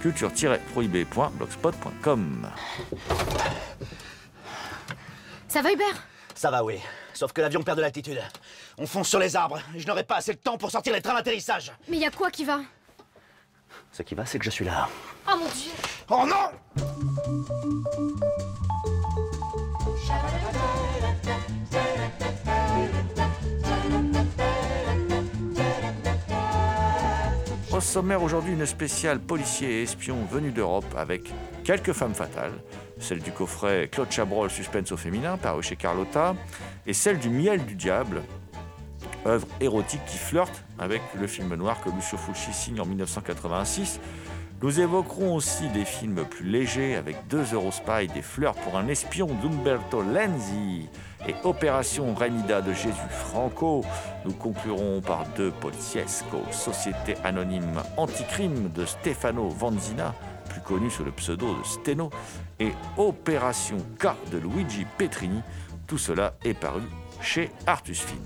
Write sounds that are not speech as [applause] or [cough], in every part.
culture-prohibée.blogspot.com. Ça va Hubert? Ça va, oui. Sauf que l'avion perd de l'altitude. On fonce sur les arbres. Je n'aurai pas assez de temps pour sortir les trains d'atterrissage. Mais y a quoi qui va? Ce qui va, c'est que je suis là. Oh mon dieu Oh non Au sommaire aujourd'hui, une spéciale policier et espion venu d'Europe avec quelques femmes fatales, celle du coffret Claude Chabrol Suspense au féminin paru chez Carlotta et celle du Miel du diable, œuvre érotique qui flirte avec le film noir que Lucio Fulci signe en 1986. Nous évoquerons aussi des films plus légers avec deux Eurospy, des fleurs pour un espion d'Umberto Lenzi et Opération Remida de Jésus Franco. Nous conclurons par deux Poliziesco, Société anonyme anticrime de Stefano Vanzina, plus connu sous le pseudo de Steno, et Opération K de Luigi Petrini. Tout cela est paru chez Artus Film.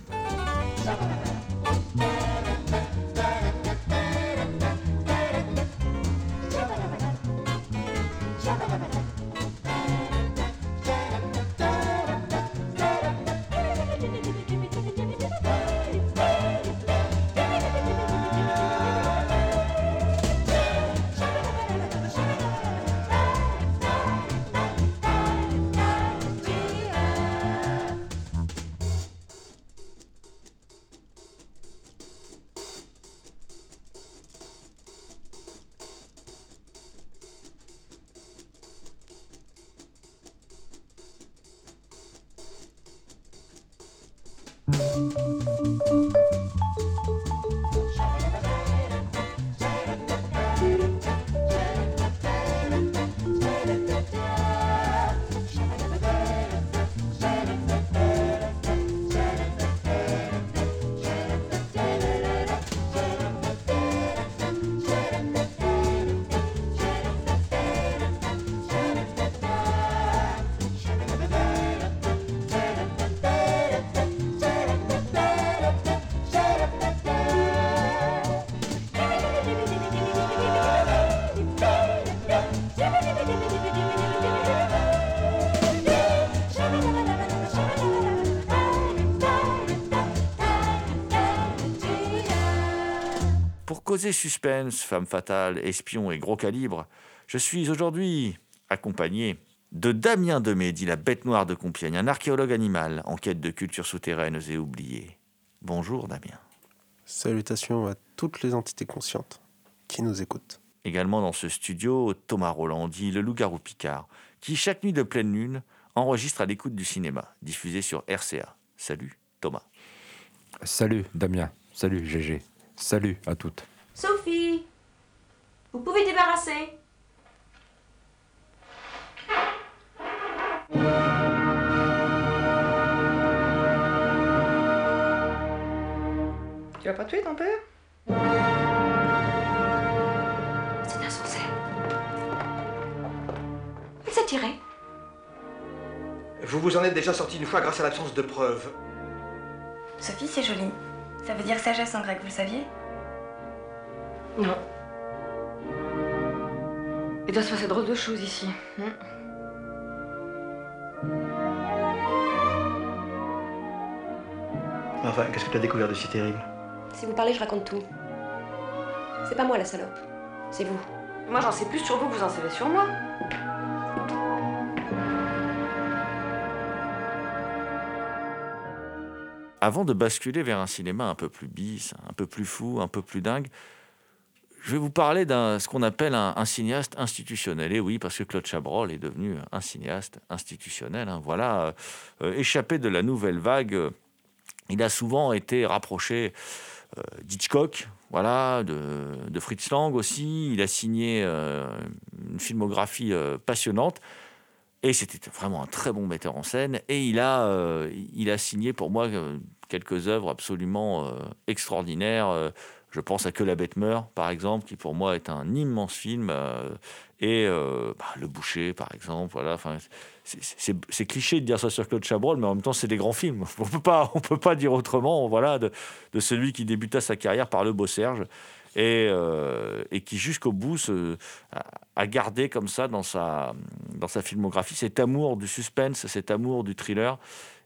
Suspense, femme fatale, espion et gros calibre, je suis aujourd'hui accompagné de Damien Demé, dit la bête noire de Compiègne, un archéologue animal en quête de cultures souterraines et oubliées. Bonjour Damien. Salutations à toutes les entités conscientes qui nous écoutent. Également dans ce studio, Thomas Roland, dit le loup-garou Picard, qui chaque nuit de pleine lune enregistre à l'écoute du cinéma, diffusé sur RCA. Salut Thomas. Salut Damien, salut GG, salut à toutes. Sophie, vous pouvez débarrasser. Tu vas pas tuer ton père? C'est insensé. Il s'est tiré. Vous vous en êtes déjà sorti une fois grâce à l'absence de preuves. Sophie, c'est joli. Ça veut dire sagesse en grec, vous le saviez? Non. Il doit se passer drôle de choses ici. hein. Mais Enfin, qu'est-ce que tu as découvert de si terrible? Si vous parlez, je raconte tout. C'est pas moi la salope. C'est vous. Moi, j'en sais plus sur vous que vous en savez sur moi. Avant de basculer vers un cinéma un peu plus bis, un peu plus fou, un peu plus dingue, je vais vous parler d'un ce qu'on appelle un, un cinéaste institutionnel. Et oui, parce que Claude Chabrol est devenu un cinéaste institutionnel. hein. Voilà, euh, échappé de la nouvelle vague, il a souvent été rapproché euh, d'Hitchcock, voilà, de, de Fritz Lang aussi. Il a signé euh, une filmographie euh, passionnante. Et c'était vraiment un très bon metteur en scène. Et il a, il a signé pour moi quelques œuvres absolument extraordinaires. Je pense à Que la bête meurt, par exemple, qui pour moi est un immense film. euh, et euh, bah, Le Boucher, par exemple. Voilà, c'est- cliché de dire ça sur Claude Chabrol, mais en même temps, c'est des grands films. [laughs] On peut pas, on peut pas dire autrement. Voilà, de, de celui qui débuta sa carrière par Le Beau Serge et, euh, et qui jusqu'au bout se, a, a gardé comme ça dans sa, dans sa filmographie cet amour du suspense, cet amour du thriller.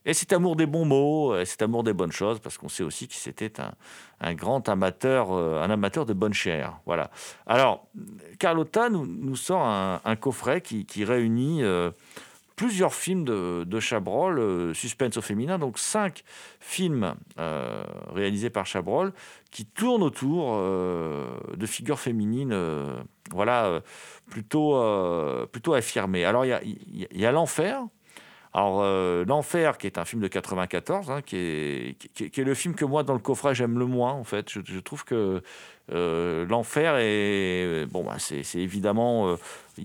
Et cet amour des bons mots, et cet amour des bonnes choses, parce qu'on sait aussi qu'il c'était un, grand amateur, euh, un amateur de bonne chair. Voilà. Alors, Carlotta nous, sort un, coffret qui, réunit euh, plusieurs films de, Chabrol, euh, suspense au féminin, donc cinq films euh, réalisés par Chabrol qui tournent autour euh, de figures féminines, euh, voilà, euh, plutôt, euh, plutôt affirmées. Alors, il y a L'Enfer. Alors, euh, L'Enfer, qui est un film de 94, hein, qui, est, le film que moi, dans le coffret, j'aime le moins, en fait. Je, trouve que euh, L'Enfer est... Bon, bah, c'est évidemment... euh,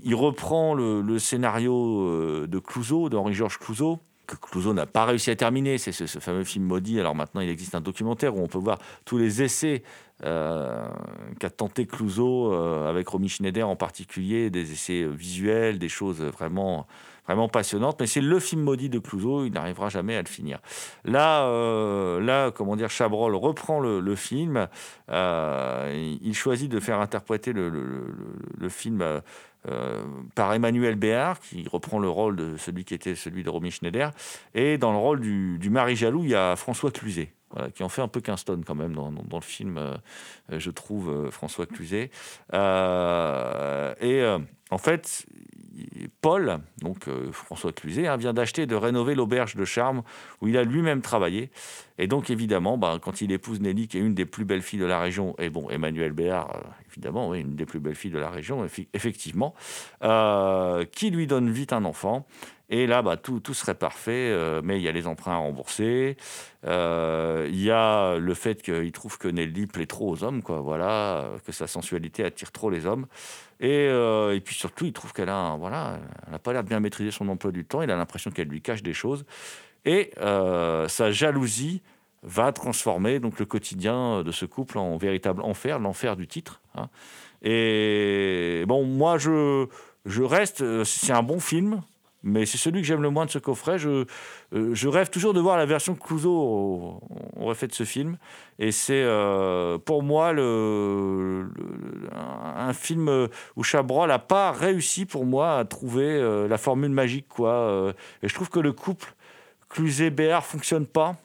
il reprend le, scénario de Clouseau, d'Henri-Georges Clouseau, que Clouseau n'a pas réussi à terminer. C'est ce, fameux film maudit. Alors maintenant, il existe un documentaire où on peut voir tous les essais qu'a tenté Clouseau avec Romy Schneider en particulier, des essais visuels, des choses vraiment, vraiment passionnantes. Mais c'est le film maudit de Clouseau. Il n'arrivera jamais à le finir. Là, euh, là, comment dire, Chabrol reprend le, film. Euh, il, choisit de faire interpréter le, film. euh, par Emmanuel Béard, qui reprend le rôle de celui qui était celui de Romy Schneider. Et dans le rôle du, du mari jaloux, il y a François Cluzet, qui en fait un peu Kingston quand même dans, le film, je trouve, François Cluzet. Et en fait, Paul, donc euh, François Cluzet, hein, vient d'acheter et de rénover l'auberge de Charme où il a lui-même travaillé. Et donc, évidemment, bah, quand il épouse Nelly, qui est une des plus belles filles de la région, et bon, Emmanuel Béard, euh, évidemment, oui, une des plus belles filles de la région, effectivement, euh, qui lui donne vite un enfant. Et là, bah, tout, tout serait parfait, mais il y a les emprunts à rembourser. Il y a le fait qu'il trouve que Nelly plaît trop aux hommes, quoi, voilà, que sa sensualité attire trop les hommes. Et, euh, et puis surtout, il trouve qu'elle a, voilà, elle n'a pas l'air de bien maîtriser son emploi du temps. Il a l'impression qu'elle lui cache des choses. Et euh, sa jalousie va transformer donc le quotidien de ce couple en véritable enfer, l'enfer du titre. hein. Et bon, moi, je, je reste. euh, C'est un bon film, mais c'est celui que j'aime le moins de ce coffret. Je, euh, rêve toujours de voir la version que Clouseau aurait fait de ce film. Et c'est euh, pour moi le, un film où Chabrol n'a pas réussi pour moi à trouver euh, la formule magique. Quoi. Et je trouve que le couple Cluzet-Béard fonctionne pas.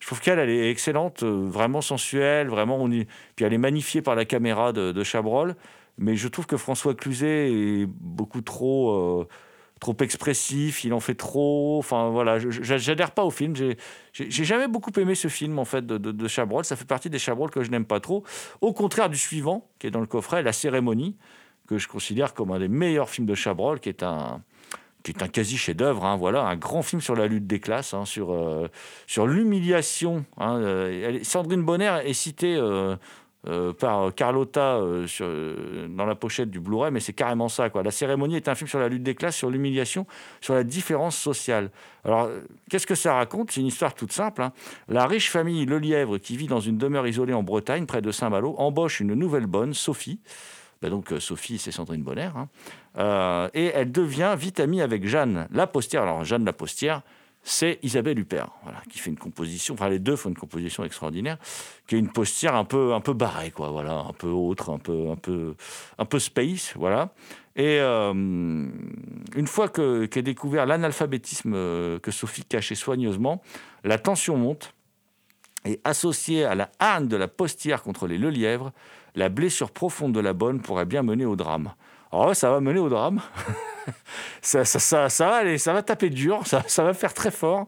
Je trouve qu'elle, elle est excellente, vraiment sensuelle, vraiment. On y... Puis elle est magnifiée par la caméra de, Chabrol. Mais je trouve que François Cluzet est beaucoup trop, trop expressif. Il en fait trop. Enfin voilà, j'adhère pas au film. J'ai jamais beaucoup aimé ce film en fait de, de, Chabrol. Ça fait partie des Chabrol que je n'aime pas trop. Au contraire du suivant, qui est dans le coffret, La Cérémonie, que je considère comme un des meilleurs films de Chabrol, qui est un qui est un quasi chef-d'œuvre, hein, voilà, un grand film sur la lutte des classes, hein, sur, euh, sur l'humiliation. hein, euh, Sandrine Bonner est citée euh, euh, par Carlotta euh, euh, dans la pochette du Blu-ray, mais c'est carrément ça. Quoi. La cérémonie est un film sur la lutte des classes, sur l'humiliation, sur la différence sociale. Alors, qu'est-ce que ça raconte? C'est une histoire toute simple. hein. La riche famille Lelièvre, qui vit dans une demeure isolée en Bretagne, près de Saint-Malo, embauche une nouvelle bonne, Sophie. Ben donc, Sophie, c'est Sandrine Bonner. hein. Et elle devient vite amie avec Jeanne Lapostière. Alors, Jeanne Lapostière, c'est Isabelle Huppert, voilà, qui fait une composition, enfin les deux font une composition extraordinaire, qui est une postière un peu, un peu barrée, quoi, voilà, un peu autre, un peu, un peu, un peu space, voilà. Et euh, une fois que- qu'est découvert l'analphabétisme euh, que Sophie cachait soigneusement, la tension monte. Et associée à la hargne de la postière contre les lelièvres, la blessure profonde de la bonne pourrait bien mener au drame. Alors ouais, ça va mener au drame. [laughs] ça, ça, ça, ça, va aller, ça va taper dur, ça, ça va faire très fort.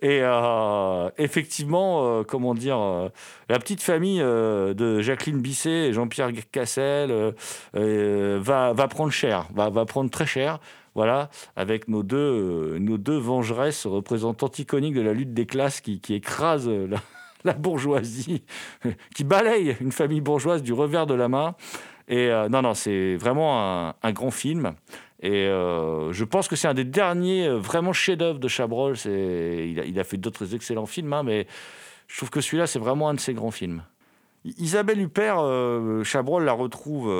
Et euh, effectivement, euh, comment dire, euh, la petite famille de Jacqueline Bisset et Jean-Pierre Cassel va, va prendre cher, va, va prendre très cher. Voilà, avec nos deux, nos deux vengeresses représentantes iconiques de la lutte des classes qui, qui écrasent la, [laughs] la bourgeoisie, [laughs] qui balaye une famille bourgeoise du revers de la main. Et euh, non, non, c'est vraiment un, grand film. Et euh, je pense que c'est un des derniers euh, vraiment chefs-d'œuvre de Chabrol. Il, a, fait d'autres excellents films, hein, mais je trouve que celui-là, c'est vraiment un de ses grands films. Isabelle Huppert, Chabrol la retrouve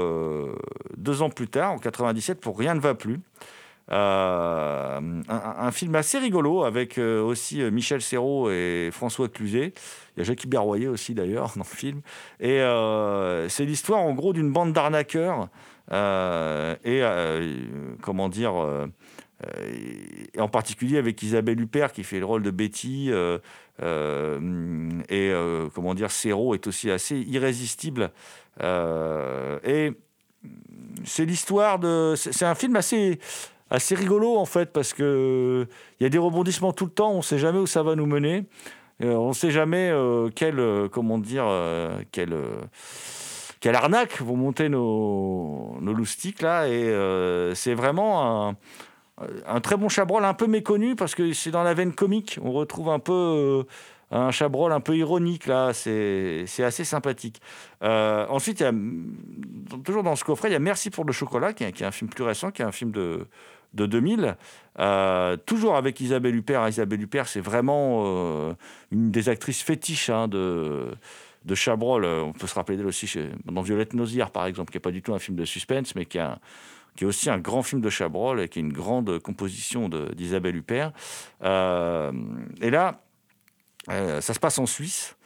deux ans plus tard, en 97, pour Rien ne va plus. Euh, un, film assez rigolo avec euh, aussi euh, Michel Serrault et François Cluzet. Il y a Jackie Berroyer aussi d'ailleurs [laughs] dans le film. Et c'est l'histoire en gros d'une bande d'arnaqueurs et comment dire. en particulier avec Isabelle Huppert qui fait le rôle de Betty et comment dire Serrault est aussi assez irrésistible et c'est l'histoire de c'est un film assez assez rigolo en fait parce que il y a des rebondissements tout le temps on sait jamais où ça va nous mener. Euh, on sait jamais euh, quel euh, comment dire euh, quel euh, quelle arnaque vont monter nos, nos loustiques là. Et euh, c'est vraiment un, un très bon Chabrol un peu méconnu parce que c'est dans la veine comique on retrouve un peu euh, un Chabrol un peu ironique là. C'est assez sympathique. Euh, ensuite il y a toujours dans ce coffret il y a Merci pour le chocolat qui est, qui est un film plus récent qui est un film de de 2000, euh, toujours avec Isabelle Huppert. Isabelle Huppert, c'est vraiment euh, une des actrices fétiches hein, de, de Chabrol. Euh, On peut se rappeler d'elle aussi chez, dans Violette Nozière, par exemple, qui n'est pas du tout un film de suspense, mais qui, qui est aussi un grand film de Chabrol et qui est une grande composition d'Isabelle Huppert. Et là, ça se passe en Suisse.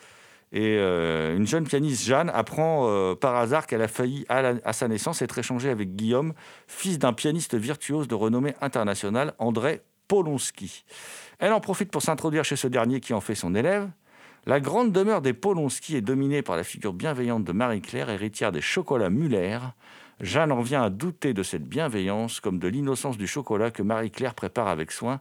Et euh, une jeune pianiste, Jeanne, apprend euh, par hasard qu'elle a failli, à, à sa naissance, être échangée avec Guillaume, fils d'un pianiste virtuose de renommée internationale, André Polonski. Elle en profite pour s'introduire chez ce dernier qui en fait son élève. La grande demeure des Polonski est dominée par la figure bienveillante de Marie-Claire, héritière des chocolats Muller. Jeanne en vient à douter de cette bienveillance, comme de l'innocence du chocolat que Marie-Claire prépare avec soin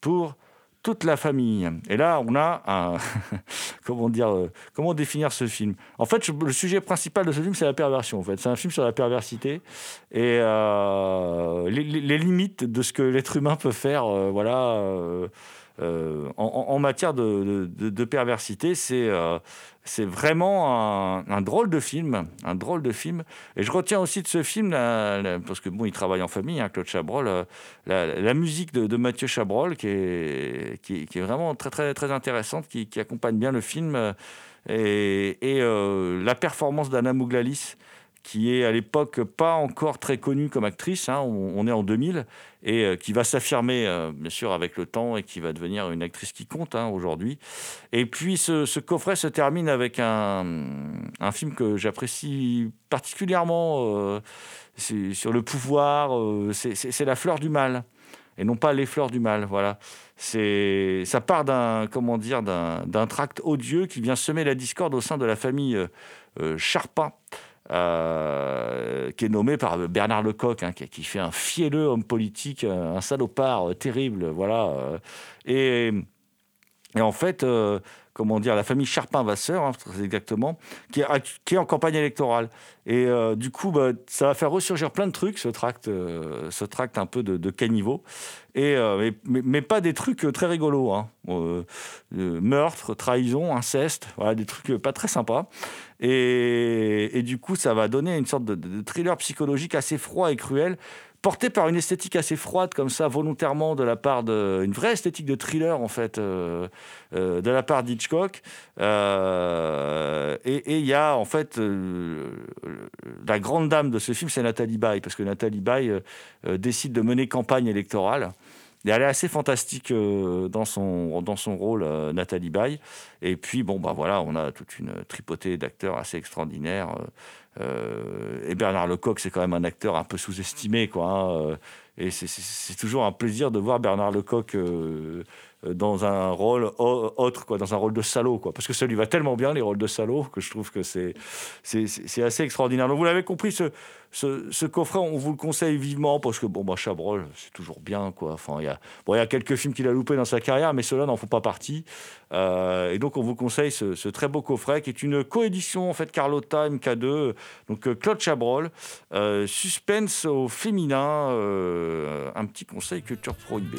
pour toute la famille. Et là, on a un... [laughs] comment dire euh, Comment définir ce film? En fait, le sujet principal de ce film, c'est la perversion. En fait, c'est un film sur la perversité et euh, les, limites de ce que l'être humain peut faire. euh, voilà. en, en- matière de, perversité, c'est c'est vraiment un, drôle de film, un drôle de film. Et je retiens aussi de ce film, parce que bon, il travaille en famille, hein, Claude Chabrol, euh, la, musique de, Mathieu Chabrol, qui est, vraiment très très très intéressante, qui, accompagne bien le film, et, euh, la performance d'Anna Mouglalis qui est à l'époque pas encore très connue comme actrice, hein, on est en 2000, et euh, qui va s'affirmer euh, bien sûr avec le temps et qui va devenir une actrice qui compte hein, aujourd'hui. Et puis ce, coffret se termine avec un, film que j'apprécie particulièrement, euh, sur le pouvoir, c'est- La fleur du mal, et non pas Les fleurs du mal, voilà. Ça part d'un, comment dire, d'un, tract odieux qui vient semer la discorde au sein de la famille euh, Charpin, euh, qui est nommé par Bernard Lecoq, hein, qui, fait un fielleux homme politique, un, un salopard euh, terrible, voilà. euh, et, en fait, euh, comment dire, la famille Charpin-Vasseur, hein, très exactement, qui est, en campagne électorale. Et euh, du coup, bah, ça va faire ressurgir plein de trucs, ce tract, euh, ce tract un peu de, caniveau. Et, euh, mais, pas des trucs euh, très rigolos. Hein. Euh, euh, meurtre, trahison, inceste, voilà, des trucs euh, pas très sympas. Et, du coup, ça va donner une sorte de, thriller psychologique assez froid et cruel, porté par une esthétique assez froide, comme ça, volontairement, de la part de. une vraie esthétique de thriller, en fait, euh, euh, de la part d'Hitchcock. Euh, et il y a, en fait, euh, la grande dame de ce film, c'est Nathalie Baye, parce que Nathalie Baye décide de mener campagne électorale. Elle est assez fantastique euh, dans, son, dans son rôle, euh, Nathalie Baye. Et puis, bon, bah voilà, on a toute une tripotée d'acteurs assez extraordinaires. euh, et Bernard Lecoq, c'est quand même un acteur un peu sous-estimé, quoi. hein, et c'est- toujours un plaisir de voir Bernard Lecoq euh, dans un rôle au- autre, quoi, dans un rôle de salaud, quoi. Parce que ça lui va tellement bien, les rôles de salaud, que je trouve que c'est assez extraordinaire. Donc vous l'avez compris, ce, ce, coffret, on vous le conseille vivement, parce que, bon, bah, Chabrol, c'est toujours bien, quoi. Enfin, il y a, bon, y a quelques films qu'il a loupés dans sa carrière, mais ceux-là n'en font pas partie. Euh, et donc, on vous conseille ce, très beau coffret, qui est une coédition, en fait, Carlotta, MK2, donc euh, Claude Chabrol, euh, suspense au féminin, euh, un petit conseil culture prohibée.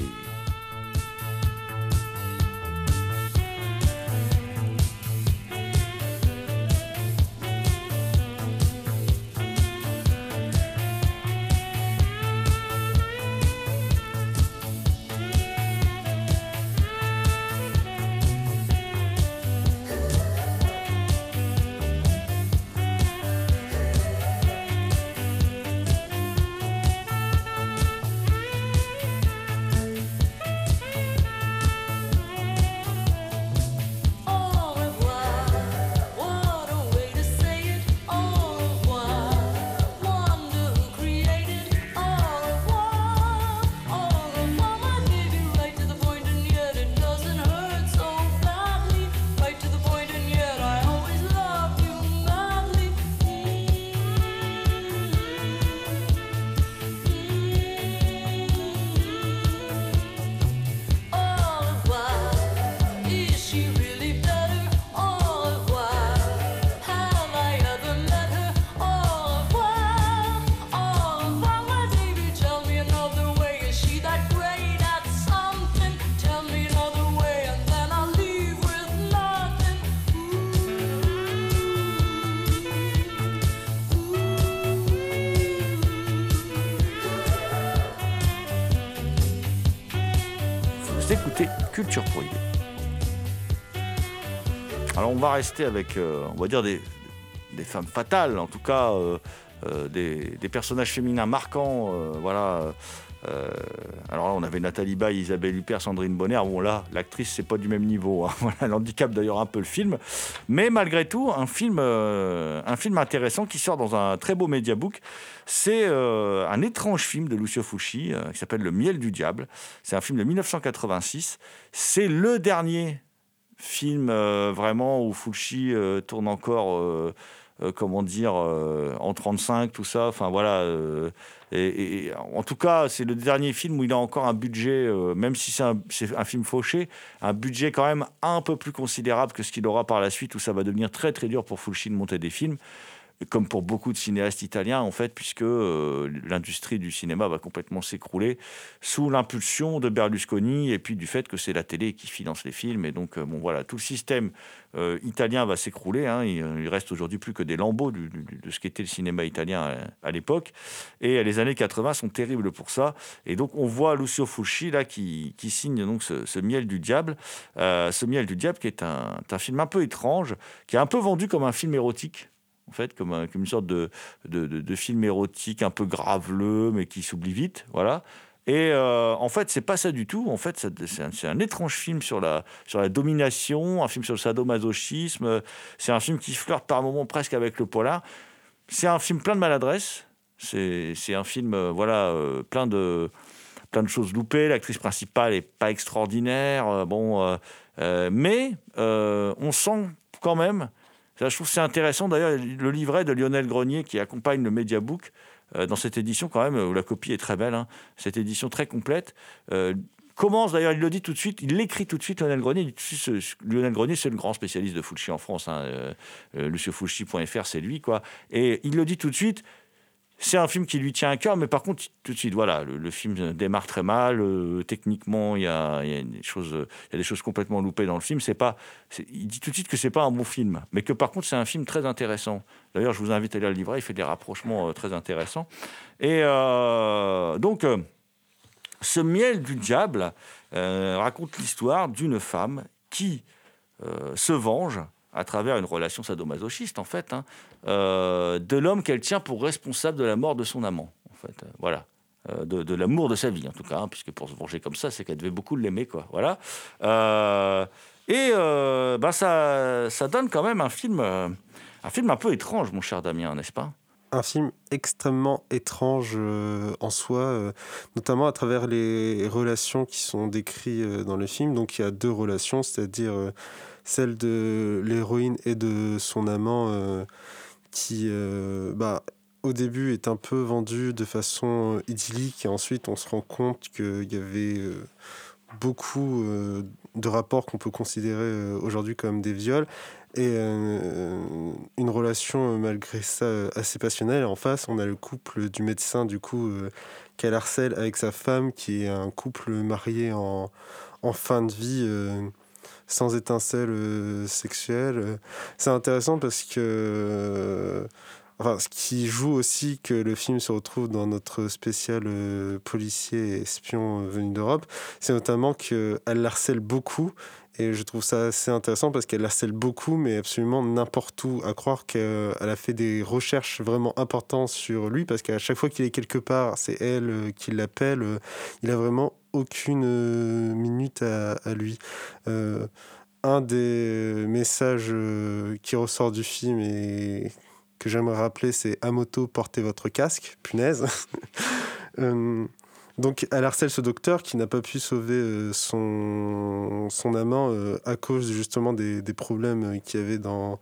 Va rester avec, euh, on va dire, des, femmes fatales, en tout cas euh, euh, des, personnages féminins marquants. voilà. alors là, on avait Nathalie Baye, Isabelle Huppert, Sandrine Bonner. Bon là, l'actrice, c'est pas du même niveau. hein. [laughs] Voilà, elle handicape d'ailleurs un peu le film. Mais malgré tout, un film, un film intéressant qui sort dans un très beau mediabook. C'est un étrange film de Lucio Fulci euh, qui s'appelle Le miel du diable. C'est un film de 1986. C'est le dernier film euh, vraiment où Fulci euh, tourne encore, euh, comment dire, en 35, tout ça. Enfin voilà. en tout cas, c'est le dernier film où il a encore un budget, même si c'est un, un film fauché, un budget quand même un peu plus considérable que ce qu'il aura par la suite, où ça va devenir très très dur pour Fulci de monter des films comme pour beaucoup de cinéastes italiens, en fait, puisque euh, l'industrie du cinéma va complètement s'écrouler sous l'impulsion de Berlusconi et puis du fait que c'est la télé qui finance les films. Et donc, euh, bon, voilà, tout le système euh, italien va s'écrouler. hein. Il, reste aujourd'hui plus que des lambeaux de ce qu'était le cinéma italien à, l'époque. Et les années 80 sont terribles pour ça. Et donc, on voit Lucio Fulci, là, qui, signe donc ce, Miel du Diable. Ce Miel du Diable, qui est un film un peu étrange, qui est un peu vendu comme un film érotique en fait, comme, comme une sorte de, de, de- film érotique un peu graveleux, mais qui s'oublie vite, voilà. Et euh, en fait, c'est pas ça du tout. En fait, c'est un, étrange film sur la, sur la domination, un film sur le sadomasochisme. C'est un film qui flirte par moments presque avec le polar. C'est un film plein de maladresse. C'est un film, euh, voilà, euh, plein de plein de choses loupées. L'actrice principale est pas extraordinaire. euh, bon, euh, euh, mais euh, on sent quand même. Je trouve c'est intéressant d'ailleurs le livret de Lionel Grenier qui accompagne le Mediabook euh, dans cette édition quand même où la copie est très belle. hein, cette édition très complète. euh, commence d'ailleurs, il le dit tout de suite, il l'écrit tout de suite, Lionel Grenier. Lionel Grenier, c'est le grand spécialiste de Fulci en France. Hein, euh, euh, c'est lui, quoi. Et il le dit tout de suite, c'est un film qui lui tient à cœur, mais par contre, tout de suite, voilà, le, le film démarre très mal. euh, techniquement, il y a, des choses, y a des choses complètement loupées dans le film. C'est pas, il dit tout de suite que c'est pas un bon film, mais que par contre, c'est un film très intéressant. D'ailleurs, je vous invite à lire le livret. Il fait des rapprochements euh, très intéressants. Et euh, donc, ce miel du diable raconte l'histoire d'une femme qui se venge à travers une relation sadomasochiste, en fait, hein, euh, de l'homme qu'elle tient pour responsable de la mort de son amant, en fait. voilà. Euh, de, l'amour de sa vie, en tout cas, hein, puisque pour se venger comme ça, c'est qu'elle devait beaucoup l'aimer, quoi. Voilà. Euh, et bah, ça, ça donne quand même un film, un film un peu étrange, mon cher Damien, n'est-ce pas? Un film extrêmement étrange en soi, notamment à travers les relations qui sont décrites dans le film. Donc il y a deux relations, c'est-à-dire celle de l'héroïne et de son amant euh, qui, euh, bah, au début, est un peu vendue de façon euh, idyllique et ensuite on se rend compte qu'il y avait beaucoup de rapports qu'on peut considérer aujourd'hui comme des viols et une relation malgré ça assez passionnelle. En face, on a le couple du médecin du coup qu'elle harcèle avec sa femme qui est un couple marié en, en fin de vie. Sans étincelle euh, sexuelle. Euh, C'est intéressant parce que euh, Enfin, ce qui joue aussi que le film se retrouve dans notre spécial policier espion venu d'Europe, c'est notamment qu'elle harcèle beaucoup. Et je trouve ça assez intéressant parce qu'elle harcèle beaucoup, mais absolument n'importe où. À croire qu'elle a fait des recherches vraiment importantes sur lui, parce qu'à chaque fois qu'il est quelque part, c'est elle qui l'appelle. Il a vraiment aucune euh, minute à, lui. Euh, un des messages euh, qui ressort du film et que j'aimerais rappeler, c'est à moto, portez votre casque, punaise. [laughs] Donc, elle harcèle ce docteur qui n'a pas pu sauver son, son amant à cause justement des, des problèmes qu'il y avait dans,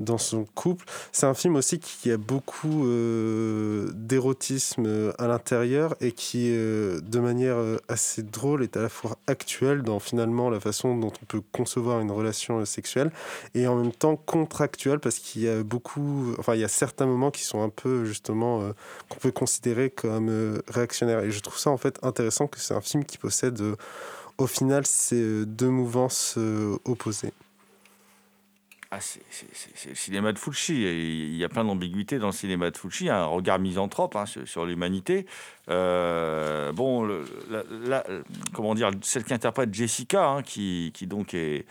dans son couple. C'est un film aussi qui a beaucoup euh, d'érotisme euh, à l'intérieur et qui, euh, de manière assez drôle, est à la fois actuel dans finalement la façon dont on peut concevoir une relation sexuelle et en même temps contractuel parce qu'il y a beaucoup, enfin il y a certains moments qui sont un peu justement qu'on peut considérer comme réactionnaires et je trouve ça en fait intéressant que c'est un film qui possède au final ces deux mouvances opposées. Ah, c'est le cinéma de Fulci. Il y a plein d'ambiguïtés dans le cinéma de Fulci, un regard misanthrope hein, sur, l'humanité. Euh, bon, comment dire, celle qui interprète Jessica, hein, qui, donc est,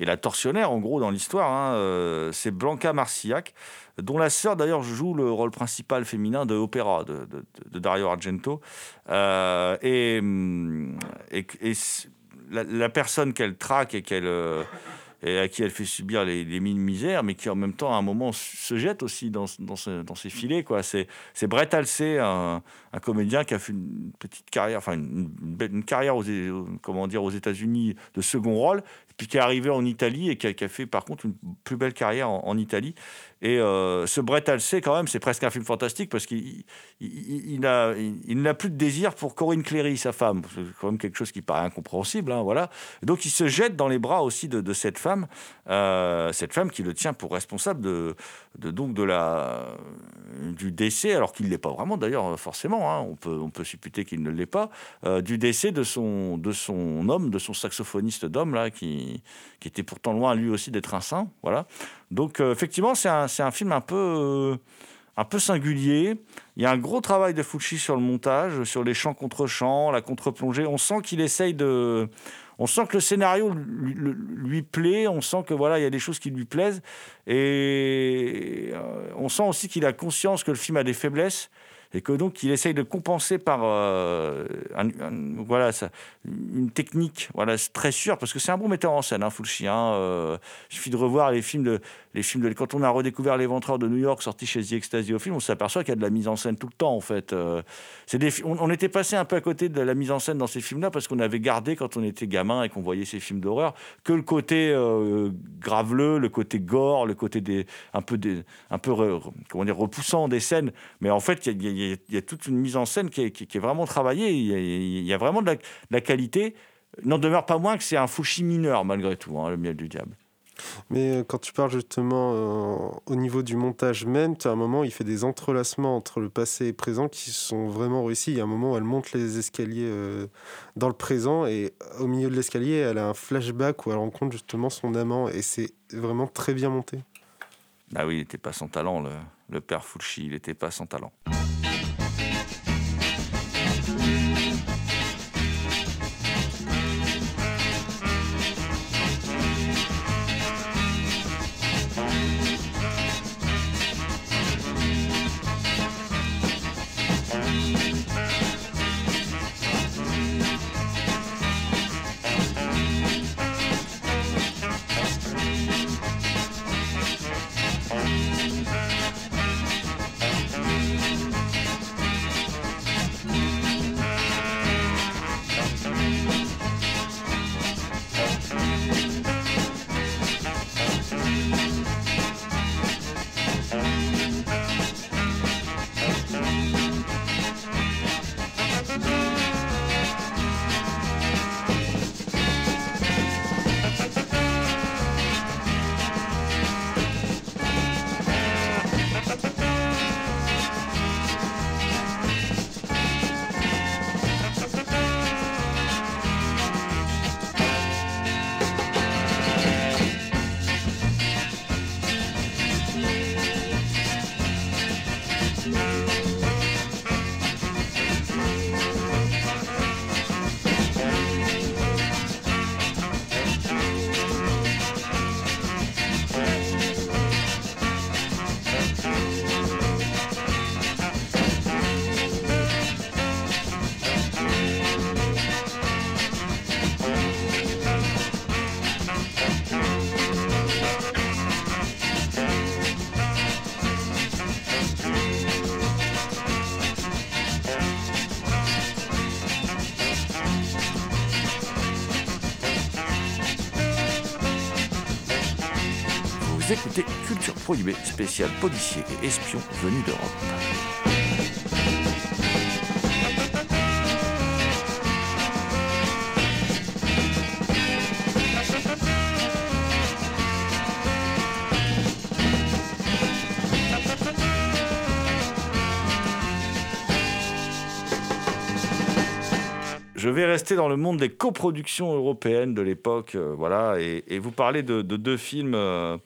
la tortionnaire en gros dans l'histoire, hein, euh, c'est Blanca Marcillac, dont la sœur d'ailleurs joue le rôle principal féminin de Opéra de, Dario Argento. Euh, et, la, personne qu'elle traque et qu'elle et à qui elle fait subir les, les mines misères, mais qui en même temps à un moment se jette aussi dans, dans, ce- dans ses filets. Quoi. C'est, c'est Brett Halsey, un, comédien qui a fait une petite carrière, enfin une, une carrière aux, comment dire, aux États-Unis de second rôle, puis qui est arrivé en Italie et qui a, fait par contre une plus belle carrière en Italie. Et euh, ce Brett Halsey, quand même, c'est presque un film fantastique parce qu'il il, il- il n'a plus de désir pour Corinne Cléry, sa femme. C'est quand même quelque chose qui paraît incompréhensible. hein, voilà. Donc il se jette dans les bras aussi de, cette femme, euh, cette femme qui le tient pour responsable de, donc de la du décès, alors qu'il ne l'est pas vraiment d'ailleurs forcément. hein, on peut on peut supputer qu'il ne l'est pas euh, du décès de son de son homme, de son saxophoniste d'homme qui qui était pourtant loin lui aussi d'être un saint. Voilà. Donc euh, effectivement c'est un un film un peu euh, un peu singulier. Il y a un gros travail de Fulci sur le montage, sur les chants contre chants, la contre-plongée. On sent qu'il essaye de. On sent que le scénario lui, plaît. On sent que voilà, il y a des choses qui lui plaisent. Et euh, on sent aussi qu'il a conscience que le film a des faiblesses et que donc il essaye de compenser par un- voilà ça, une technique voilà très sûr parce que c'est un bon metteur en scène hein, Fulci hein, euh, il suffit de revoir les films de les films de quand on a redécouvert l'éventreur de New York sorti chez The Ecstasy au film on s'aperçoit qu'il y a de la mise en scène tout le temps en fait Euh, des on, on était passé un peu à côté de la mise en scène dans ces films là parce qu'on avait gardé quand on était gamin et qu'on voyait ces films d'horreur que le côté euh, graveleux le côté gore le côté des un peu des un peu comment dire repoussant des scènes mais en fait il y a- toute une mise en scène qui est, qui est- vraiment travaillée il y a, il y a vraiment de la, de la qualité n'en demeure pas moins que c'est un Fushi mineur malgré tout hein, le miel du diable Mais euh, quand tu parles justement euh, au niveau du montage même, tu as un moment où il fait des entrelacements entre le passé et le présent qui sont vraiment réussis. Il y a un moment où elle monte les escaliers euh, dans le présent et au milieu de l'escalier, elle a un flashback où elle rencontre justement son amant et c'est vraiment très bien monté. ah oui il n'était pas sans talent le, le père Fulci il n'était pas sans talent Spécial policier et espion venu d'Europe. Je vais rester dans le monde des coproductions européennes de l'époque, euh, voilà, et, vous parler de, de deux films, euh,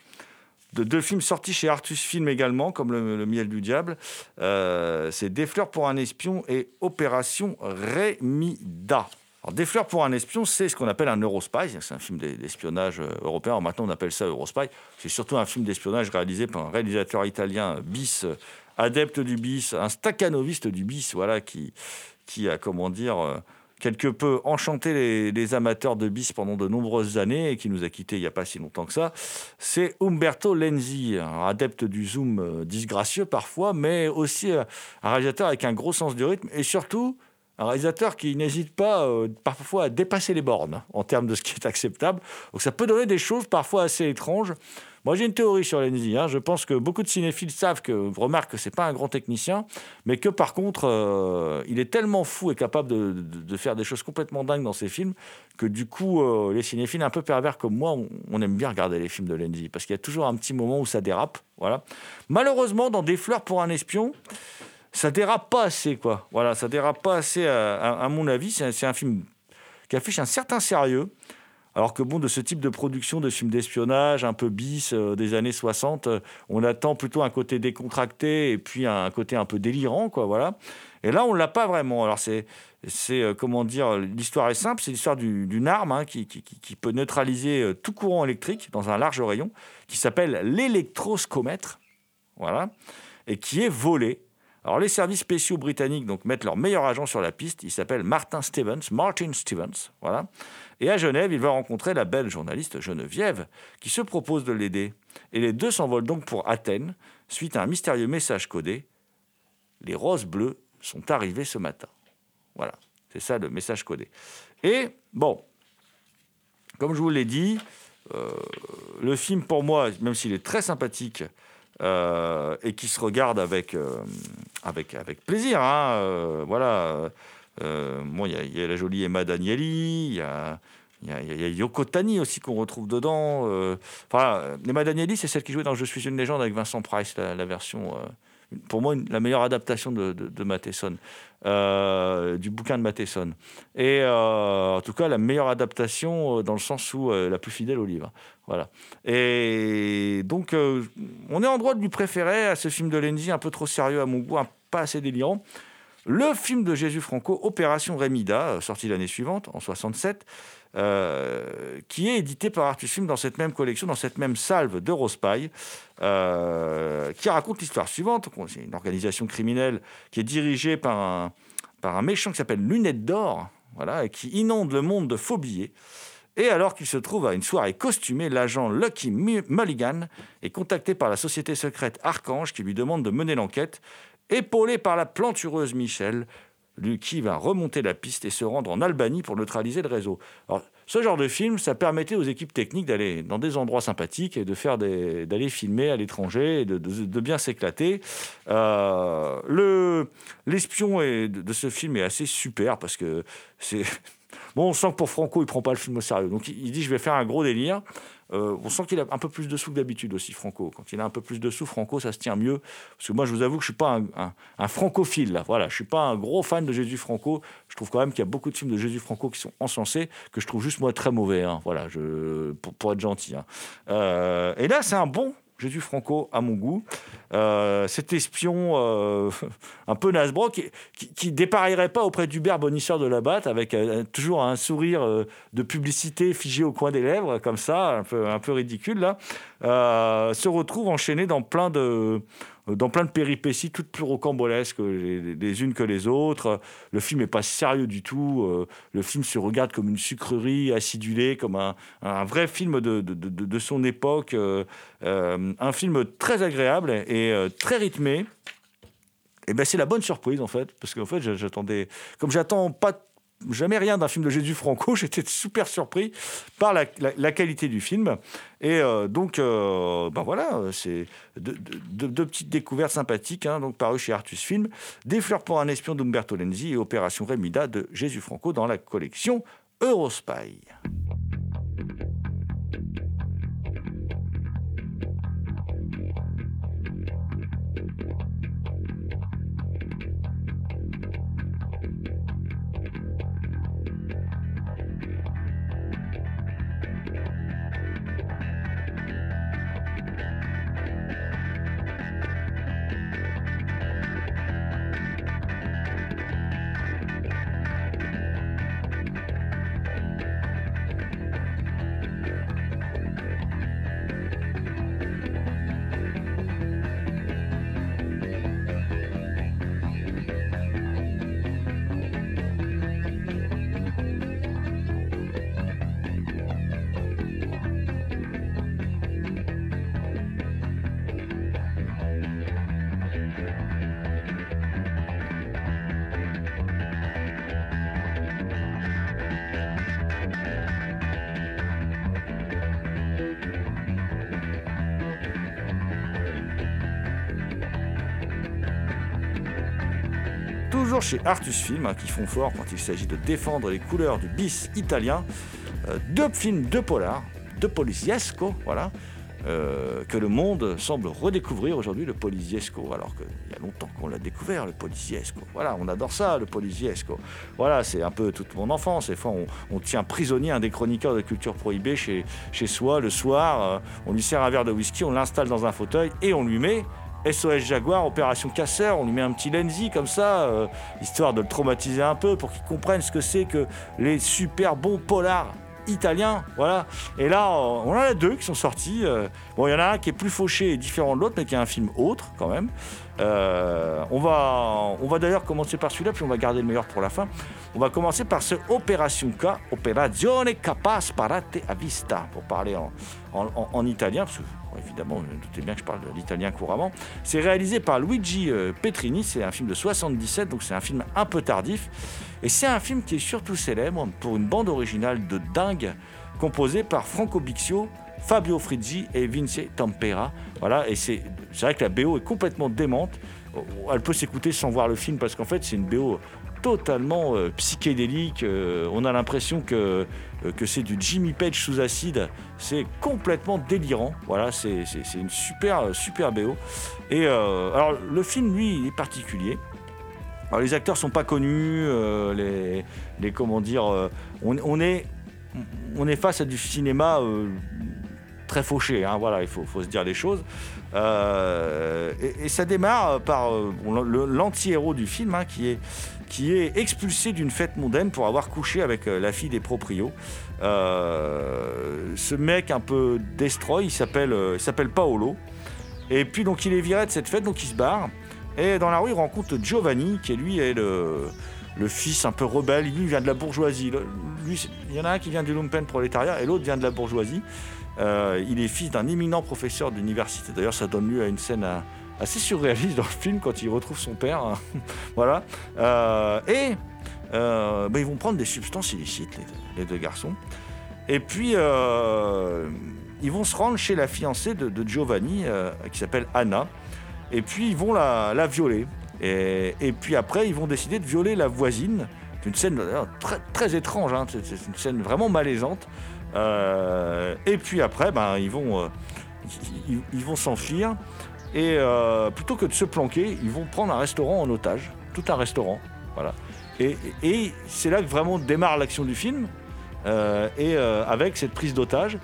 de deux films sortis chez Artus Film également, comme le, Miel du Diable. Euh, c'est Des fleurs pour un espion et Opération Remida. Alors, Des fleurs pour un espion, c'est ce qu'on appelle un Eurospy. C'est un film d'e- d'espionnage euh, européen. Maintenant, on appelle ça Eurospy. C'est surtout un film d'espionnage réalisé par un réalisateur italien bis, euh, adepte du bis, un staccanoviste du bis, voilà, qui, qui a, comment dire, quelque peu enchanté les, amateurs de bis pendant de nombreuses années et qui nous a quittés il n'y a pas si longtemps que ça. C'est Umberto Lenzi, un adepte du zoom euh, disgracieux parfois, mais aussi euh, un réalisateur avec un gros sens du rythme et surtout un réalisateur qui n'hésite pas euh, parfois à dépasser les bornes en termes de ce qui est acceptable. Donc ça peut donner des choses parfois assez étranges. Moi, j'ai une théorie sur Lenzi. hein. Je pense que beaucoup de cinéphiles savent que, remarquent que c'est pas un grand technicien, mais que par contre, euh, il est tellement fou et capable de, faire des choses complètement dingues dans ses films que du coup, euh, les cinéphiles un peu pervers comme moi, on, aime bien regarder les films de Lenzi parce qu'il y a toujours un petit moment où ça dérape. Voilà. Malheureusement, dans Des fleurs pour un espion, ça dérape pas assez, quoi. Voilà, ça dérape pas assez, à, mon avis. C'est un film qui affiche un certain sérieux. Alors que bon, de ce type de production de films d'espionnage, un peu bis euh, des années 60, euh, on attend plutôt un côté décontracté et puis un côté un peu délirant, quoi, voilà. Et là, on l'a pas vraiment. Alors c'est, euh, comment dire, l'histoire est simple, c'est l'histoire du- d'une arme hein, qui, qui- peut neutraliser tout courant électrique dans un large rayon, qui s'appelle l'électroscomètre, voilà, et qui est volée. Alors les services spéciaux britanniques donc mettent leur meilleur agent sur la piste. Il s'appelle Martin Stevens, Martin Stevens, voilà. Et à Genève, il va rencontrer la belle journaliste Geneviève, qui se propose de l'aider. Et les deux s'envolent donc pour Athènes, suite à un mystérieux message codé. Les roses bleues sont arrivées ce matin. Voilà, c'est ça le message codé. Et bon, comme je vous l'ai dit, euh, le film pour moi, même s'il est très sympathique euh, et qui se regarde avec, euh, avec, avec plaisir, hein, voilà. Euh, bon, il y, a- il y a la jolie Emma Danieli, il y a, il Yoko Tani aussi qu'on retrouve dedans. euh. Enfin, euh, Emma Danieli, c'est celle qui jouait dans Je suis une légende avec Vincent Price, la, version. euh, pour moi, la meilleure adaptation de, de, de euh, du bouquin de Matheson. Et euh, en tout cas, la meilleure adaptation euh, dans le sens où euh, la plus fidèle au livre. Voilà. Et donc, euh, on est en droit de lui préférer à ce film de Lenzi, un peu trop sérieux à mon goût, pas assez délirant. Le film de Jésus Franco, Opération Remida, euh, sorti l'année suivante, en 67, euh, qui est édité par Artus Film dans cette même collection, dans cette même salve d'Eurospy, euh, qui raconte l'histoire suivante. C'est une organisation criminelle qui est dirigée par un, méchant qui s'appelle Lunette d'Or, voilà, et qui inonde le monde de faux billets. Et alors qu'il se trouve à une soirée costumée, l'agent Lucky Mu- Mulligan est contacté par la société secrète Archange qui lui demande de mener l'enquête, épaulé par la plantureuse Michel, qui va remonter la piste et se rendre en Albanie pour neutraliser le réseau. Alors, ce genre de film, ça permettait aux équipes techniques d'aller dans des endroits sympathiques et de faire d'aller filmer à l'étranger et de, bien s'éclater. Euh, le, l'espion de ce film est assez super parce que c'est Bon, on sent que pour Franco, il prend pas le film au sérieux. Donc, il dit, je vais faire un gros délire. Euh, on sent qu'il a un peu plus de sous que d'habitude aussi, Franco. Quand il a un peu plus de sous, Franco, ça se tient mieux. Parce que moi, je vous avoue que je suis pas un, francophile. Là. Voilà, je suis pas un gros fan de Jésus Franco. Je trouve quand même qu'il y a beaucoup de films de Jésus Franco qui sont encensés, que je trouve juste moi très mauvais. hein. Voilà, je, pour, pour être gentil. hein. Euh, et là, c'est un bon Jésus Franco à mon goût. Euh, cet espion euh, [laughs] un peu Nasbro qui, qui, pas auprès d'Hubert Bonisseur de la Batte avec euh, toujours un sourire de publicité figé au coin des lèvres comme ça, un peu, un peu ridicule là, euh, se retrouve enchaîné dans plein de dans plein de péripéties toutes plus rocambolesques les, unes que les autres. Le film n'est pas sérieux du tout. euh, Le film se regarde comme une sucrerie acidulée, comme un, un vrai film de, de, de- son époque. euh, un film très agréable et très rythmé. Et ben c'est la bonne surprise en fait, parce qu'en fait j'a- j'attendais, comme j'attends pas jamais rien d'un film de Jésus Franco. [laughs] J'étais super surpris par la, qualité du film. Et euh, donc, ben voilà, c'est deux petites découvertes sympathiques, hein, donc parues chez Artus Film. Des fleurs pour un espion d'Umberto Lenzi et Opération Remida de Jésus Franco dans la collection Eurospy. Toujours chez Artus Film, hein, qui font fort quand il s'agit de défendre les couleurs du bis italien. Euh, deux films de polar, de poliziesco, voilà, euh, que le monde semble redécouvrir aujourd'hui, le poliziesco, alors qu'il y a longtemps qu'on l'a découvert, le poliziesco. Voilà, on adore ça, le poliziesco. Voilà, c'est un peu toute mon enfance. Des fois, on, on tient prisonnier un des chroniqueurs de culture prohibée chez, chez soi le soir. euh, on lui sert un verre de whisky, on l'installe dans un fauteuil et on lui met SOS Jaguar, opération casseur, on lui met un petit Lenzi comme ça, euh, histoire de le traumatiser un peu pour qu'il comprenne ce que c'est que les super bons polars italiens, voilà. Et là, euh, on en a deux qui sont sortis. euh, bon, il y en a un qui est plus fauché et différent de l'autre, mais qui a un film autre quand même. On va, on va d'ailleurs commencer par celui-là, puis on va garder le meilleur pour la fin. On va commencer par ce Opération K, Operazione Capas Parate a Vista, pour parler en, en- en- en italien, évidemment, vous vous doutez bien que je parle de l'italien couramment. C'est réalisé par Luigi euh, Petrini, c'est un film de 77, donc c'est un film un peu tardif. Et c'est un film qui est surtout célèbre pour une bande originale de dingue, composée par Franco Bixio, Fabio Frizzi et Vince Tampera. Voilà, et c'est c'est vrai que la BO est complètement démente. Elle peut s'écouter sans voir le film parce qu'en fait, c'est une BO totalement euh, psychédélique. Euh, on a l'impression que, euh, que c'est du Jimmy Page sous acide. C'est complètement délirant. Voilà, c'est une super, super BO. Et alors, le film, lui, est particulier. Alors, les acteurs sont pas connus. les, les comment dire, on, est on est face à du cinéma très fauché. hein, voilà, il faut, se dire les choses. Euh, et, ça démarre par euh, l'anti-héros du film, hein, qui est qui est expulsé d'une fête mondaine pour avoir couché avec euh, la fille des proprios. Euh, ce mec un peu destroy, il s'appelle s'appelle Paolo. Et puis donc il est viré de cette fête, donc il se barre. Et dans la rue, il rencontre Giovanni, qui lui est le, fils un peu rebelle. Lui vient de la bourgeoisie. Lui, il y en a un qui vient du lumpen prolétariat et l'autre vient de la bourgeoisie. Euh, il est fils d'un éminent professeur d'université. D'ailleurs, ça donne lieu à une scène euh, assez surréaliste dans le film quand il retrouve son père. hein. [laughs] voilà. Euh, et ben, ils vont prendre des substances illicites, les deux, garçons. Et puis, ils vont se rendre chez la fiancée de, Giovanni, qui s'appelle Anna. Et puis, ils vont la, violer. Et, puis après, ils vont décider de violer la voisine. C'est une scène très, étrange, hein. c'est une scène vraiment malaisante. Euh, et puis après, ben, ils vont euh, ils, vont s'enfuir. Et euh, plutôt que de se planquer, ils vont prendre un restaurant en otage, tout un restaurant. Voilà. Et, c'est là que vraiment démarre l'action du film, et avec cette prise d'otage.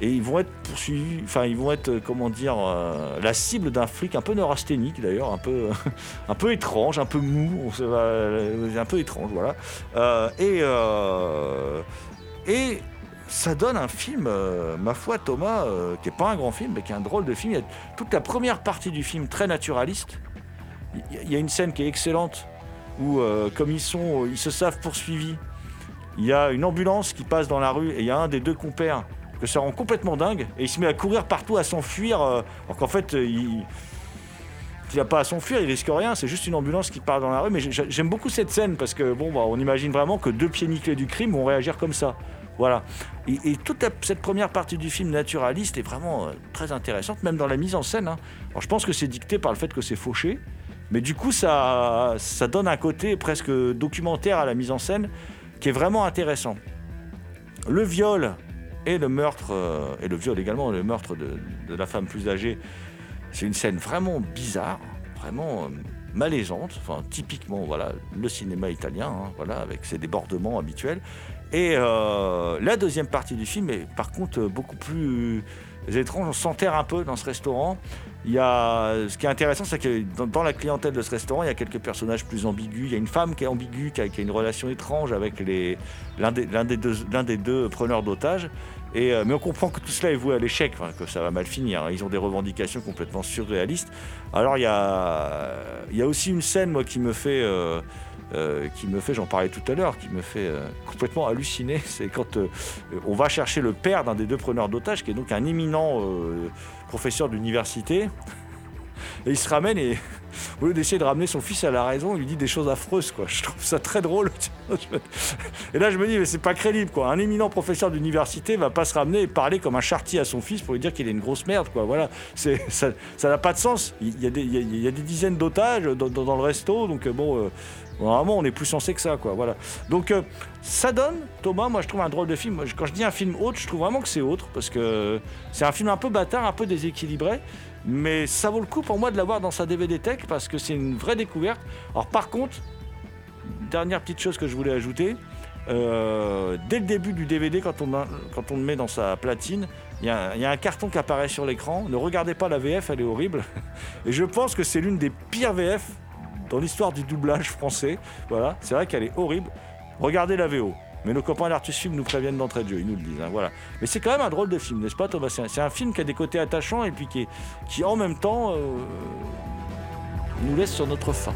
Et ils vont être poursuivis, enfin ils vont être, comment dire, la cible d'un flic un peu neurasthénique d'ailleurs, un peu, [laughs] un peu étrange, un peu mou, on se va- un peu étrange, voilà. Et, et ça donne un film, euh, ma foi, Thomas, euh, qui n'est pas un grand film, mais qui est un drôle de film. Il y a toute la première partie du film très naturaliste. Il y a- une scène qui est excellente où, euh, comme ils sont, ils se savent poursuivis, il y a une ambulance qui passe dans la rue et il y a un des deux compères que ça rend complètement dingue et il se met à courir partout, à s'enfuir, alors qu'en fait, il, il n'a pas à s'enfuir, il risque rien, c'est juste une ambulance qui part dans la rue. Mais j'ai- j'aime beaucoup cette scène parce que bon, bah, on imagine vraiment que deux pieds nickelés du crime vont réagir comme ça. Voilà. Et, toute cette première partie du film naturaliste est vraiment euh, très intéressante, même dans la mise en scène. hein. Alors je pense que c'est dicté par le fait que c'est fauché, mais du coup ça, ça donne un côté presque documentaire à la mise en scène qui est vraiment intéressant. Le viol et le meurtre, euh, et le viol également, le meurtre de, de la femme plus âgée, c'est une scène vraiment bizarre, vraiment euh, malaisante, enfin typiquement voilà le cinéma italien, hein, voilà avec ses débordements habituels. Et euh, la deuxième partie du film est par contre beaucoup plus étrange. On s'enterre un peu dans ce restaurant. Il y a, ce qui est intéressant, c'est que dans, la clientèle de ce restaurant, il y a quelques personnages plus ambigus. Il y a une femme qui est ambiguë, qui a, une relation étrange avec l'un des, deux, preneurs d'otages. Et, euh, mais on comprend que tout cela est voué à l'échec, que ça va mal finir. hein. Ils ont des revendications complètement surréalistes. Alors il y a, il y a aussi une scène moi, qui me fait, euh, euh, qui me fait, j'en parlais tout à l'heure, qui me fait euh, complètement halluciner. [laughs] C'est quand euh, on va chercher le père d'un des deux preneurs d'otages, qui est donc un éminent professeur d'université. Et il se ramène et au lieu d'essayer de ramener son fils à la raison, il lui dit des choses affreuses. Quoi. Je trouve ça très drôle. [laughs] Et là, je me dis, mais c'est pas crédible. Quoi. Un éminent professeur d'université va pas se ramener et parler comme un chartier à son fils pour lui dire qu'il est une grosse merde. Quoi. Voilà. Ça n'a pas de sens. Il y a des, dizaines d'otages dans, le resto. Donc, bon, vraiment, on est plus censé que ça. Quoi. Voilà. Donc, euh, ça donne, Thomas, moi, je trouve un drôle de film. Quand je dis un film autre, je trouve vraiment que c'est autre parce que c'est un film un peu bâtard, un peu déséquilibré. Mais ça vaut le coup pour moi de l'avoir dans sa DVD Tech parce que c'est une vraie découverte. Alors, par contre, dernière petite chose que je voulais ajouter. euh, dès le début du DVD, quand on, quand on le met dans sa platine, il y, y a un carton qui apparaît sur l'écran. Ne regardez pas la VF, elle est horrible. [laughs] Et je pense que c'est l'une des pires VF dans l'histoire du doublage français. Voilà, c'est vrai qu'elle est horrible. Regardez la VO. Mais nos copains d'Artus Film nous préviennent d'entrée de ils nous le disent. hein, voilà. Mais c'est quand même un drôle de film, n'est-ce pas Thomas? C'est un, c'est un film qui a des côtés attachants et puis qui, est- qui en même temps euh, nous laisse sur notre faim.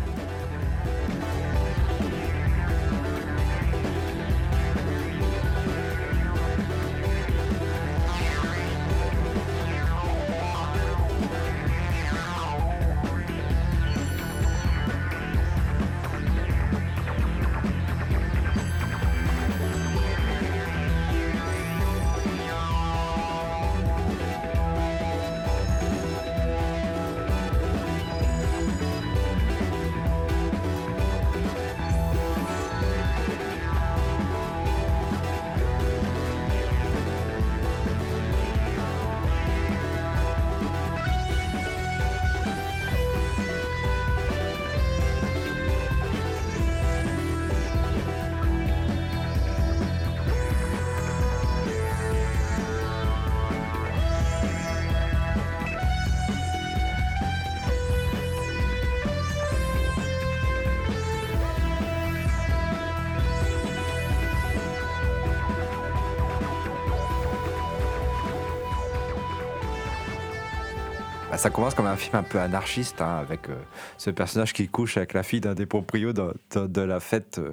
Ça commence comme un film un peu anarchiste, hein, avec euh, ce personnage qui couche avec la fille d'un des proprios de, la fête euh,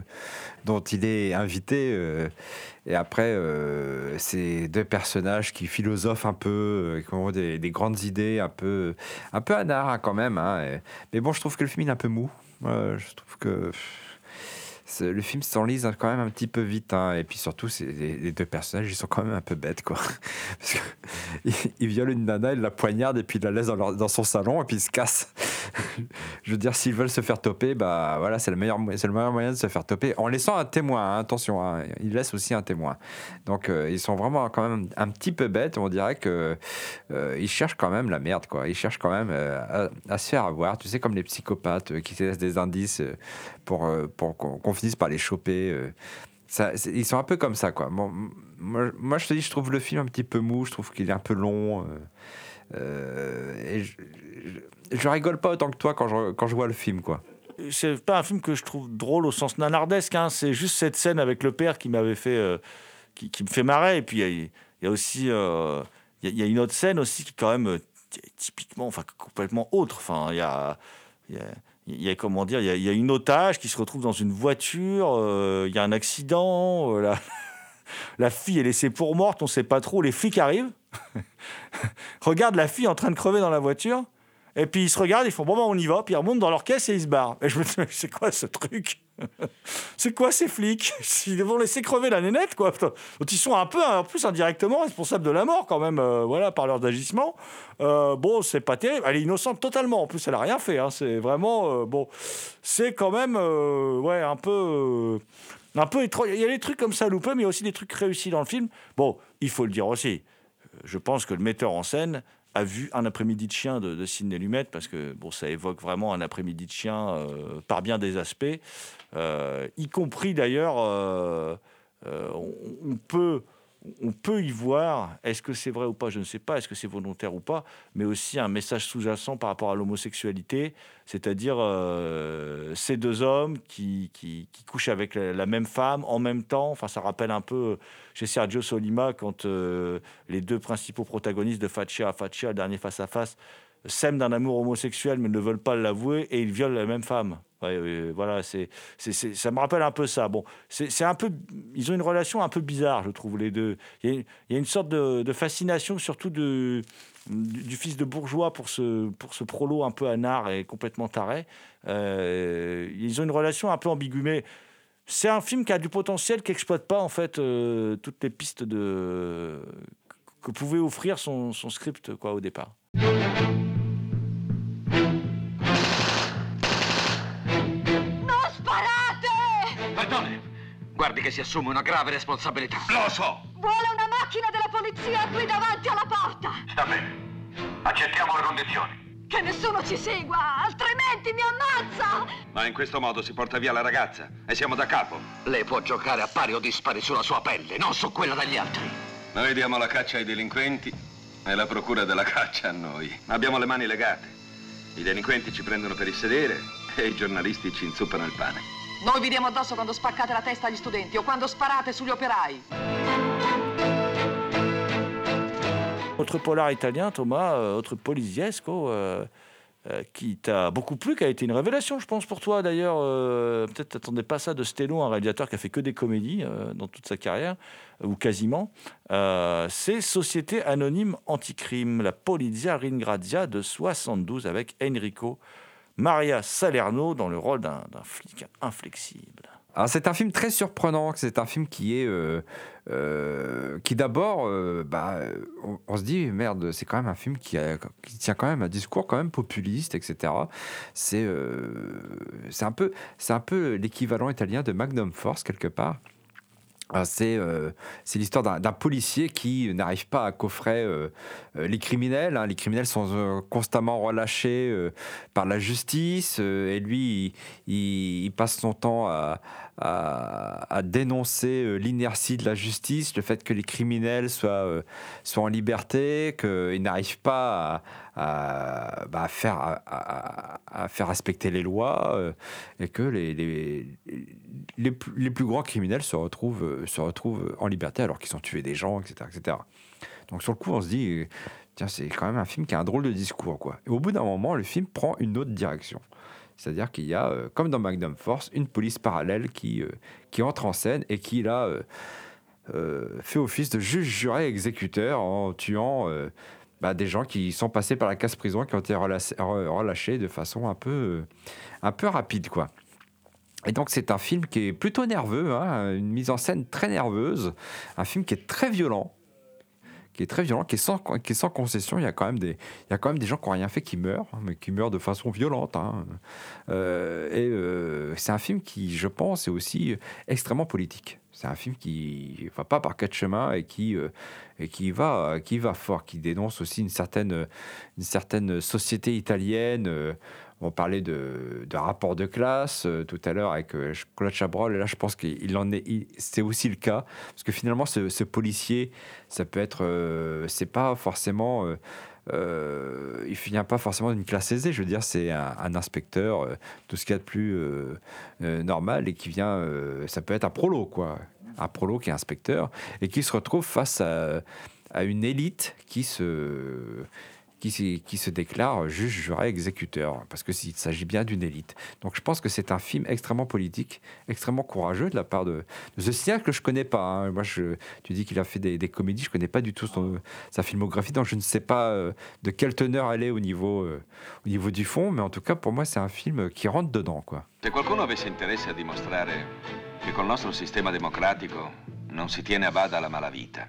dont il est invité. euh, et après, ces deux personnages qui philosophent un peu, qui ont des, des grandes idées, un peu, un peu anard hein, quand même. hein, mais bon, je trouve que le film il est un peu mou. Je trouve que le film s'enlise quand même un petit peu vite. hein, et puis surtout, les, les deux personnages, ils sont quand même un peu bêtes, quoi. [laughs] Parce que [laughs] il, il une nana, il la poignarde et puis il la laisse dans, son salon et puis il se casse. [laughs] Je veux dire, s'ils veulent se faire toper, bah voilà, c'est le meilleur, le meilleur moyen de se faire toper en laissant un témoin. hein, attention, hein, ils laissent aussi un témoin. Donc euh, ils sont vraiment quand même un petit peu bêtes. On dirait que euh, cherchent quand même la merde, quoi. Ils cherchent quand même euh, à, à se faire avoir. Tu sais, comme les psychopathes qui se laissent des indices pour, euh, pour qu'on finisse par les choper. euh. Ils sont un peu comme ça, quoi. Moi, je te dis, je trouve le film un petit peu mou, je trouve qu'il est un peu long. euh, je, je, rigole pas autant que toi quand je, quand je vois le film, quoi. c'est pas un film que je trouve drôle au sens nanardesque. hein. C'est juste cette scène avec le père qui m'avait fait, qui, me fait marrer. Et puis il y a- aussi, il y, a- une autre scène aussi qui est quand même ty- typiquement, enfin complètement autre. Enfin, il y a- il y a comment dire, il y, a, une otage qui se retrouve dans une voiture. euh, il y a un accident. euh, la, [laughs] la fille est laissée pour morte. On sait pas trop. Les flics arrivent. [laughs] Regarde la fille en train de crever dans la voiture. Et puis ils se regardent, ils font bon, bah, on y va. Puis ils remontent dans leur caisse et ils se barrent. Et je me dis, c'est quoi ce truc? [laughs] C'est quoi ces flics? Ils vont laisser crever la nénette, quoi. Donc ils sont un peu, en plus, indirectement responsables de la mort, quand même, euh, voilà, par leurs agissements. Euh, bon, c'est pas terrible. Elle est innocente totalement. En plus, elle a rien fait. hein. C'est vraiment, euh, bon, c'est quand même, euh, ouais, un peu. un peu étrange. Il y a des trucs comme ça loupés, mais il y a aussi des trucs réussis dans le film. Bon, il faut le dire aussi. Je pense que le metteur en scène a vu un après-midi de chien de, de Sidney Lumet, parce que bon, ça évoque vraiment un après-midi de chien euh, par bien des aspects, Euh, y compris d'ailleurs, euh, on peut, on peut y voir, est-ce que c'est vrai ou pas, je ne sais pas, est-ce que c'est volontaire ou pas, mais aussi un message sous-jacent par rapport à l'homosexualité, c'est-à-dire euh, ces deux hommes qui, couchent avec la, même femme en même temps. Enfin, ça rappelle un peu chez Sergio Solima quand euh, les deux principaux protagonistes de Faccia à Faccia, le dernier face-à-face, s'aiment d'un amour homosexuel mais ne veulent pas l'avouer et ils violent la même femme. Ouais, voilà, c'est, ça me rappelle un peu ça. Bon, c'est, un peu, ils ont une relation un peu bizarre, je trouve les deux. Il y a, une sorte de, fascination, surtout du fils de bourgeois pour ce, pour ce prolo un peu anard et complètement taré. Euh, ils ont une relation un peu ambiguë, mais c'est un film qui a du potentiel, qui n'exploite pas en fait euh, toutes les pistes de que pouvait offrir son, son script quoi au départ. Guardi che si assume una grave responsabilità. Lo so. Vuole una macchina della polizia qui davanti alla porta! Sta bene. Accettiamo le condizioni. Che nessuno ci segua, altrimenti mi ammazza! Ma in questo modo si porta via la ragazza e siamo da capo. Lei può giocare a pari o dispari sulla sua pelle, non su quella degli altri. Noi diamo la caccia ai delinquenti e la procura della caccia a noi. Abbiamo le mani legate. I delinquenti ci prendono per il sedere e i giornalisti ci inzuppano il pane. Noi vi diamo addosso quando spaccate la testa agli studenti o quando sparate sugli operai. Autre polar italien, Thomas, euh, autre polisiesco, euh, euh, qui t'a beaucoup plu, qui a été une révélation, je pense, pour toi d'ailleurs. euh, Peut-être t'attendais pas ça de Stello, un réalisateur qui a fait que des comédies euh, dans toute sa carrière, ou quasiment. C'est Société Anonyme Anticrime, la Polizia Ringrazia de 72 avec Enrico Maria Salerno dans le rôle d'un flic inflexible. Alors c'est un film très surprenant, c'est un film qui est euh, euh, qui d'abord, euh, bah, on, se dit merde, c'est quand même un film qui, tient quand même un discours quand même populiste, etc. C'est un peu c'est un peu l'équivalent italien de Magnum Force quelque part. Ah, C'est euh, c'est l'histoire d'un policier qui n'arrive pas à coffrer euh, euh, les criminels. hein. Les criminels sont constamment relâchés par la justice et lui, il passe son temps à, à- dénoncer euh, l'inertie de la justice, le fait que les criminels soient, euh, soient en liberté, qu'ils n'arrivent pas à, bah, faire, à, faire respecter les lois euh, et que les, les, les, plus- les plus grands criminels se retrouvent, se retrouvent en liberté alors qu'ils ont tué des gens, etc., etc. Donc sur le coup, on se dit, tiens, c'est quand même un film qui a un drôle de discours. Quoi. Et au bout d'un moment, le film prend une autre direction. C'est-à-dire qu'il y a, euh, comme dans Magnum Force, une police parallèle qui, euh, qui entre en scène et qui, là, euh, fait office de juge juré exécuteur en tuant bah, des gens qui sont passés par la casse-prison, qui ont été relâchés, de façon un peu, un peu rapide, quoi. Et donc c'est un film qui est plutôt nerveux, hein, une mise en scène très nerveuse, un film qui est très violent, qui est très violent, qui est sans, qui est sans concession. Il y a quand même des, il y a quand même des gens qui n'ont rien fait qui meurent, hein, mais qui meurent de façon violente. hein. Euh, et euh, c'est un film qui, je pense, est aussi extrêmement politique. C'est un film qui va pas par quatre chemins et qui, euh, et qui, va, qui va fort, qui dénonce aussi une certaine, une certaine société italienne. On parlait de, de rapport de classe euh, tout à l'heure avec euh, Claude Chabrol, et là je pense qu'il en est, c'est aussi le cas, parce que finalement ce, policier, ça peut être, euh, c'est pas forcément, euh, il vient pas forcément d'une classe aisée, je veux dire c'est un, inspecteur, tout ce qu'il y a de plus normal, et qui vient, ça peut être un prolo quoi, un prolo qui est inspecteur, et qui se retrouve face à une élite qui se qui, qui se déclare juge, juré, exécuteur, parce que s'il s'agit bien d'une élite. Donc je pense que c'est un film extrêmement politique, extrêmement courageux de la part de, de ce cinéaste que je connais pas. hein. Moi, je, tu dis qu'il a fait des, des comédies, je connais pas du tout son- sa filmographie, donc je ne sais pas euh, de quelle teneur elle est au niveau, euh, au niveau du fond, mais en tout cas pour moi c'est un film qui rentre dedans, quoi. Se qualcuno avesse interesse a dimostrare che col nostro sistema democratico non si tiene bada la malavita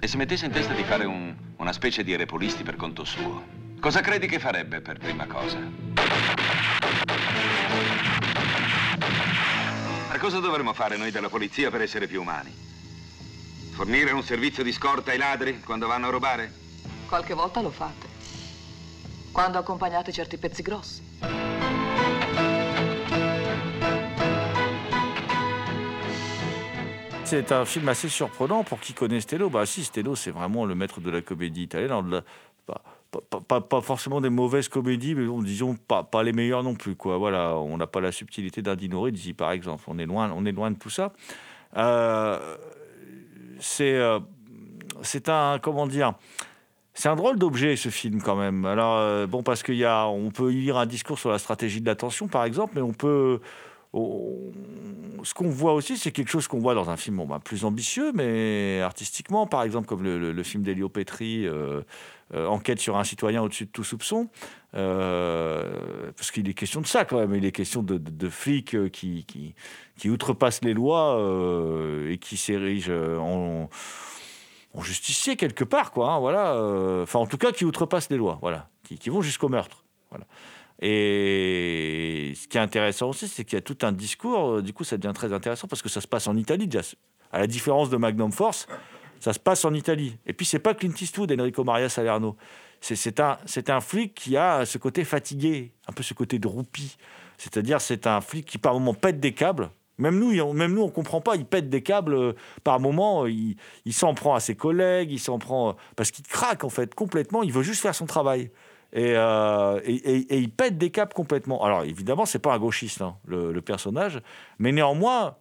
e si mettesse in testa di fare un- una specie di repulisti per conto suo, cosa credi che farebbe per prima cosa? Ma cosa dovremmo fare noi della polizia per essere più umani? Fornire un servizio di scorta ai ladri quando vanno a rubare? Qualche volta lo fate. Quando accompagnate certi pezzi grossi. C'est un film assez surprenant pour qui connaît Stello. Bah si, Stello, c'est vraiment le maître de la comédie italienne. Pas, forcément des mauvaises comédies, mais disons pas, les meilleures non plus. Voilà, on n'a pas la subtilité d'un Dino Risi, par exemple. On est loin, on est loin de tout ça. Euh, c'est euh, c'est un comment dire c'est un drôle d'objet ce film quand même. Alors euh, bon parce qu'il on peut y lire un discours sur la stratégie de l'attention par exemple, mais on peut ce qu'on voit aussi, c'est quelque chose qu'on voit dans un film bon, bah, plus ambitieux, mais artistiquement, par exemple, comme le, film d'Elio Petri, euh, euh, Enquête sur un citoyen au-dessus de tout soupçon, euh, parce qu'il est question de ça quand même, il est question de, flics qui, outrepassent les lois et qui s'érigent en, en justicier quelque part, quoi. hein, voilà, enfin, en tout cas, qui outrepassent les lois, voilà, qui, vont jusqu'au meurtre. Et ce qui est intéressant aussi, c'est qu'il y a tout un discours. euh, Du coup, ça devient très intéressant parce que ça se passe en Italie déjà. À la différence de Magnum Force, ça se passe en Italie. Et puis, c'est pas Clint Eastwood, Enrico Maria Salerno. C'est- un, un flic qui a ce côté fatigué, un peu ce côté de roupie. C'est-à-dire, c'est un flic qui par moment pète des câbles. Même nous, même nous, on comprend pas. Il pète des câbles euh, par moment. Il, il s'en prend à ses collègues. Il s'en prend euh, parce qu'il craque en fait complètement. Il veut juste faire son travail. Et, euh, et, il pète des câbles complètement. Alors évidemment, c'est pas un gauchiste hein, le, personnage, mais néanmoins,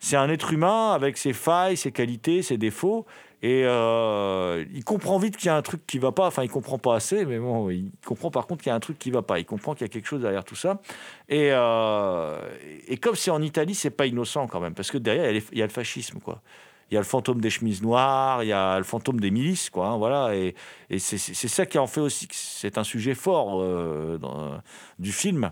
c'est un être humain avec ses failles, ses qualités, ses défauts. Et euh, il comprend vite qu'il y a un truc qui va pas. Enfin, il comprend pas assez, mais bon, il comprend par contre qu'il y a un truc qui va pas. Il comprend qu'il y a quelque chose derrière tout ça. Et, euh, comme c'est en Italie, c'est pas innocent quand même, parce que derrière, il y a il y a le fascisme, quoi. Il y a le fantôme des chemises noires, il y a le fantôme des milices, quoi. hein, voilà, et, c'est ça qui en fait aussi que c'est un sujet fort euh, du film.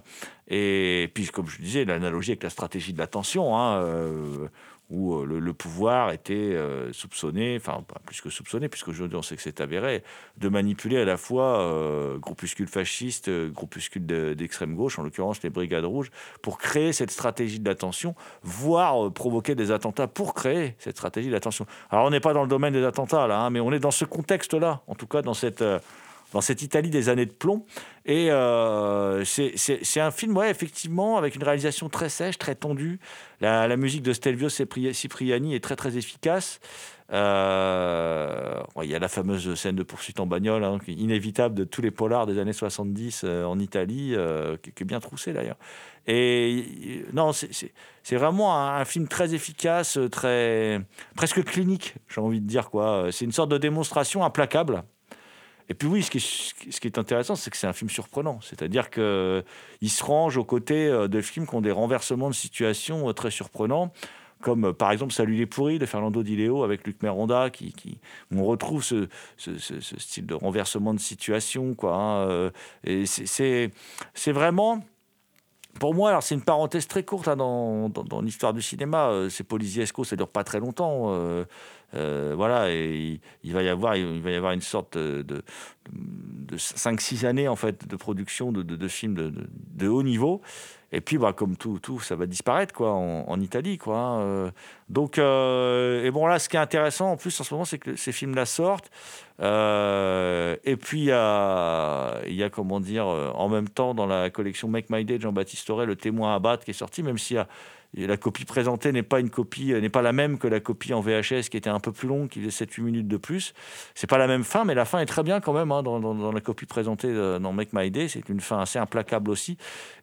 Et puis, comme je disais, l'analogie avec la stratégie de l'attention, hein, euh, où euh, le, pouvoir était euh, soupçonné, enfin pas plus que soupçonné, puisqu'aujourd'hui on sait que c'est avéré, de manipuler à la fois groupuscules fascistes, groupuscules de- d'extrême gauche, en l'occurrence les Brigades Rouges, pour créer cette stratégie de l'attention, voire euh, provoquer des attentats pour créer cette stratégie de l'attention. Alors on n'est pas dans le domaine des attentats là, hein, mais on est dans ce contexte-là, en tout cas dans cette... dans cette Italie des années de plomb. Et euh, c'est- un film, ouais, effectivement, avec une réalisation très sèche, très tendue. La, musique de Stelvio Cipri- Cipriani est très, très efficace. Euh, Il y a la fameuse scène de poursuite en bagnole, hein, inévitable de tous les polars des années 70 euh, en Italie, qui, est bien troussée d'ailleurs. Et non, c'est vraiment un, un film très efficace, très presque clinique, j'ai envie de dire quoi. C'est une sorte de démonstration implacable. Et puis oui, ce qui est, intéressant, c'est que c'est un film surprenant. C'est-à-dire qu'il se range aux côtés euh, de films qui ont des renversements de situation euh, très surprenants, comme euh, par exemple Salut les pourris de Fernando Di Leo avec Luc Meronda, qui, on retrouve ce, ce- style de renversement de situation. Quoi, hein, et c'est vraiment... Pour moi, alors c'est une parenthèse très courte hein, dans, l'histoire du cinéma. Euh, C'est Poliziesco, ça dure pas très longtemps. euh, euh, voilà, et il, va y avoir, une sorte de, de, de 5-6 années en fait de production de, films de haut niveau. Et puis, bah, comme tout, tout, ça va disparaître quoi, en, Italie. Quoi, hein, euh. Donc, euh, et bon, là, ce qui est intéressant en plus en ce moment, c'est que ces films-là sortent. Euh, et puis, il y a, y a, comment dire, en même temps, dans la collection Make My Day de Jean-Baptiste Auré, Le témoin à battre qui est sorti, même s'il y a la copie présentée n'est pas une copie, euh, n'est pas la même que la copie en VHS qui était un peu plus longue, qui faisait 7-8 minutes de plus. C'est pas la même fin, mais la fin est très bien quand même hein, dans, la copie présentée euh, dans Make My Day. C'est une fin assez implacable aussi.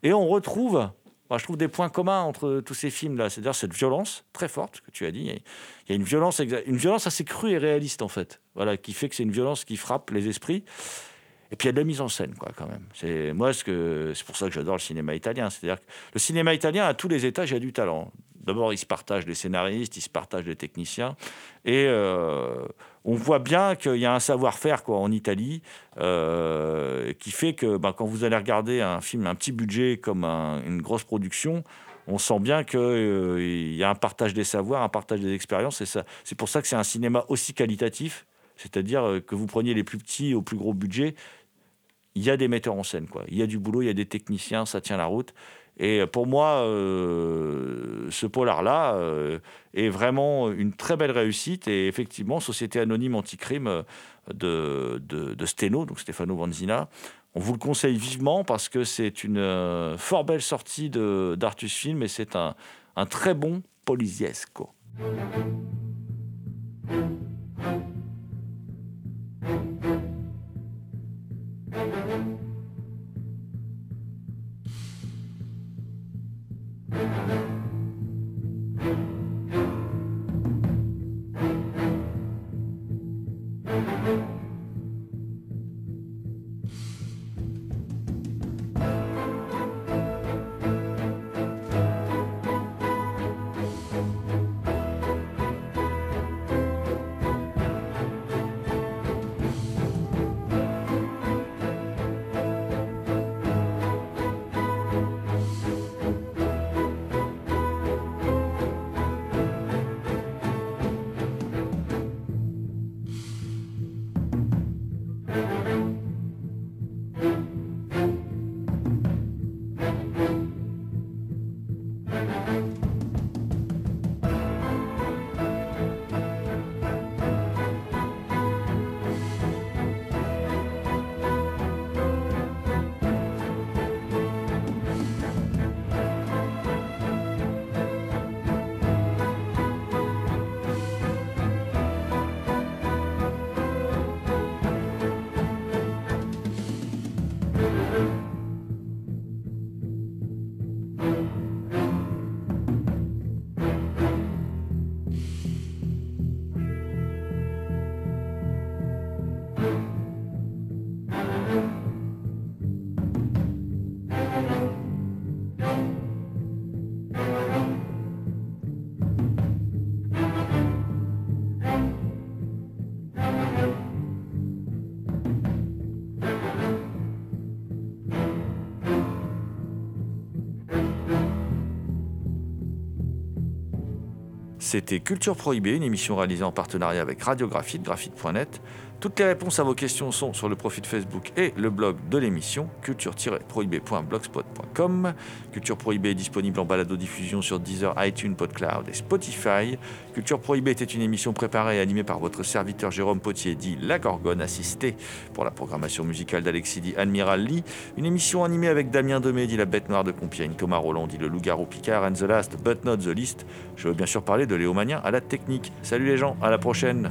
Et on retrouve, moi, je trouve des points communs entre tous ces films-là. C'est-à-dire cette violence très forte que tu as dit. Il y a, il y a une violence, une violence assez crue et réaliste en fait. Voilà, qui fait que c'est une violence qui frappe les esprits. Et puis il y a de la mise en scène, quoi, quand même. C'est moi ce que c'est pour ça que j'adore le cinéma italien. C'est-à-dire que le cinéma italien à tous les étages il y a du talent. D'abord, ils se partagent les scénaristes, ils se partagent les techniciens, et euh, on voit bien qu'il y a un savoir-faire quoi en Italie euh, qui fait que ben, quand vous allez regarder un film, un petit budget comme un- une grosse production, on sent bien qu'il y a un partage des savoirs, un partage des expériences, et ça, c'est pour ça que c'est un cinéma aussi qualitatif, c'est-à-dire euh, que vous preniez les plus petits au plus gros budget, il y a des metteurs en scène, quoi. Il y a du boulot, il y a des techniciens, ça tient la route. Et pour moi, euh, ce polar-là euh, est vraiment une très belle réussite. Et effectivement, Société anonyme anticrime euh, de, de, de Steno, donc Stefano Vanzina, on vous le conseille vivement parce que c'est une fort belle sortie d'Artus Film et c'est un, un très bon polisiesco. C'était Culture Prohibée, une émission réalisée en partenariat avec Radiographite, graphite.net. Toutes les réponses à vos questions sont sur le profil Facebook et le blog de l'émission, culture-prohibée.blogspot.com. Culture Prohibée est disponible en balado-diffusion sur Deezer, iTunes, PodCloud et Spotify. Culture Prohibée était une émission préparée et animée par votre serviteur Jérôme Potier, dit La Gorgone, assisté pour la programmation musicale d'Alexis dit Admiral Lee. Une émission animée avec Damien Demé, dit La Bête Noire de Compiègne, Thomas Roland, dit Le Loup-Garou Picard, and the last but not the least. Je veux bien sûr parler de Léo à la technique. Salut les gens, à la prochaine